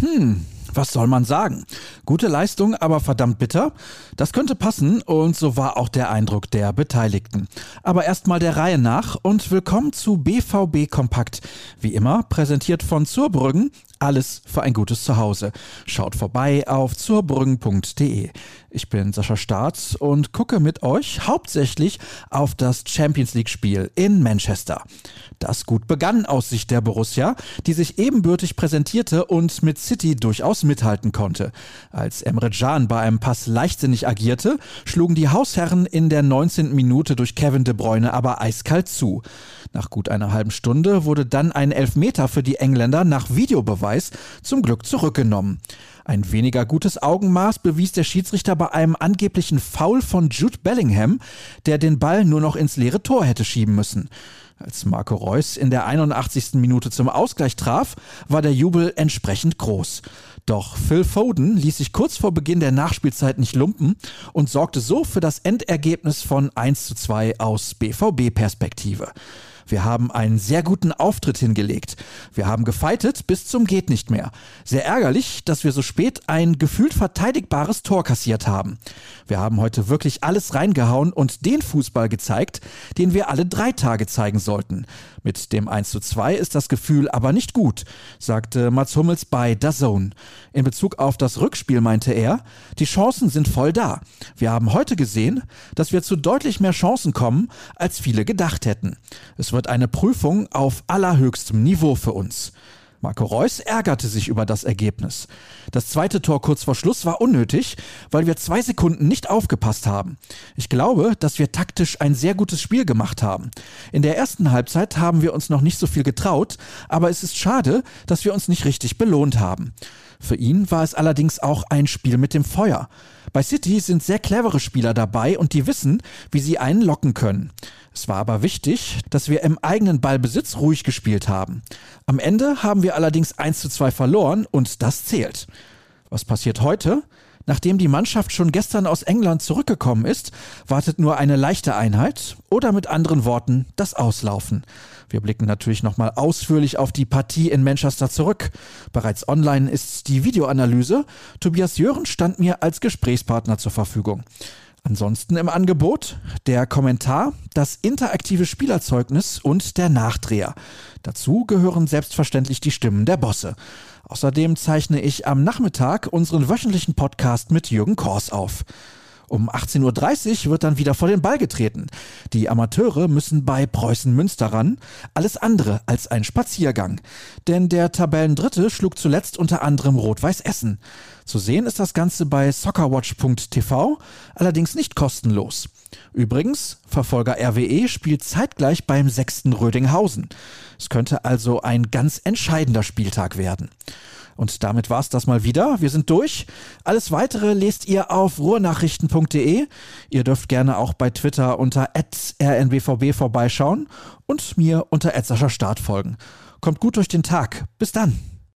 Hm, was soll man sagen? Gute Leistung, aber verdammt bitter? Das könnte passen und so war auch der Eindruck der Beteiligten. Aber erstmal der Reihe nach und willkommen zu BVB Kompakt. Wie immer präsentiert von Zurbrüggen, alles für ein gutes Zuhause. Schaut vorbei auf zurbrüggen.de. Ich bin Sascha Staats und gucke mit euch hauptsächlich auf das Champions League Spiel in Manchester. Das gut begann aus Sicht der Borussia, die sich ebenbürtig präsentierte und mit City durchaus mithalten konnte. Als Emre Can bei einem Pass leichtsinnig agierte, schlugen die Hausherren in der 19. Minute durch Kevin De Bruyne aber eiskalt zu. Nach gut einer halben Stunde wurde dann ein Elfmeter für die Engländer nach Videobeweis zum Glück zurückgenommen. Ein weniger gutes Augenmaß bewies der Schiedsrichter bei einem angeblichen Foul von Jude Bellingham, der den Ball nur noch ins leere Tor hätte schieben müssen. Als Marco Reus in der 81. Minute zum Ausgleich traf, war der Jubel entsprechend groß. Doch Phil Foden ließ sich kurz vor Beginn der Nachspielzeit nicht lumpen und sorgte so für das Endergebnis von 1 zu 2 aus BVB-Perspektive. Wir haben einen sehr guten Auftritt hingelegt. Wir haben gefeitet bis zum geht nicht mehr. Sehr ärgerlich, dass wir so spät ein gefühlt verteidigbares Tor kassiert haben. Wir haben heute wirklich alles reingehauen und den Fußball gezeigt, den wir alle drei Tage zeigen sollten. Mit dem 1 zu 2 ist das Gefühl aber nicht gut, sagte Mats Hummels bei Zone. In Bezug auf das Rückspiel meinte er, die Chancen sind voll da. Wir haben heute gesehen, dass wir zu deutlich mehr Chancen kommen, als viele gedacht hätten. Es wird eine Prüfung auf allerhöchstem Niveau für uns. Marco Reus ärgerte sich über das Ergebnis. Das zweite Tor kurz vor Schluss war unnötig, weil wir zwei Sekunden nicht aufgepasst haben. Ich glaube, dass wir taktisch ein sehr gutes Spiel gemacht haben. In der ersten Halbzeit haben wir uns noch nicht so viel getraut, aber es ist schade, dass wir uns nicht richtig belohnt haben. Für ihn war es allerdings auch ein Spiel mit dem Feuer. Bei City sind sehr clevere Spieler dabei und die wissen, wie sie einen locken können. Es war aber wichtig, dass wir im eigenen Ballbesitz ruhig gespielt haben. Am Ende haben wir allerdings 1 zu 2 verloren und das zählt. Was passiert heute? Nachdem die Mannschaft schon gestern aus England zurückgekommen ist, wartet nur eine leichte Einheit oder mit anderen Worten das Auslaufen. Wir blicken natürlich nochmal ausführlich auf die Partie in Manchester zurück. Bereits online ist die Videoanalyse. Tobias Jören stand mir als Gesprächspartner zur Verfügung. Ansonsten im Angebot der Kommentar, das interaktive Spielerzeugnis und der Nachdreher. Dazu gehören selbstverständlich die Stimmen der Bosse. Außerdem zeichne ich am Nachmittag unseren wöchentlichen Podcast mit Jürgen Kors auf. Um 18.30 Uhr wird dann wieder vor den Ball getreten. Die Amateure müssen bei Preußen Münster ran. Alles andere als ein Spaziergang. Denn der Tabellendritte schlug zuletzt unter anderem Rot-Weiß Essen. Zu sehen ist das Ganze bei soccerwatch.tv, allerdings nicht kostenlos. Übrigens, Verfolger RWE spielt zeitgleich beim sechsten Rödinghausen. Es könnte also ein ganz entscheidender Spieltag werden. Und damit war's das mal wieder. Wir sind durch. Alles weitere lest ihr auf ruhrnachrichten.de. Ihr dürft gerne auch bei Twitter unter rnbvb vorbeischauen und mir unter Start folgen. Kommt gut durch den Tag. Bis dann.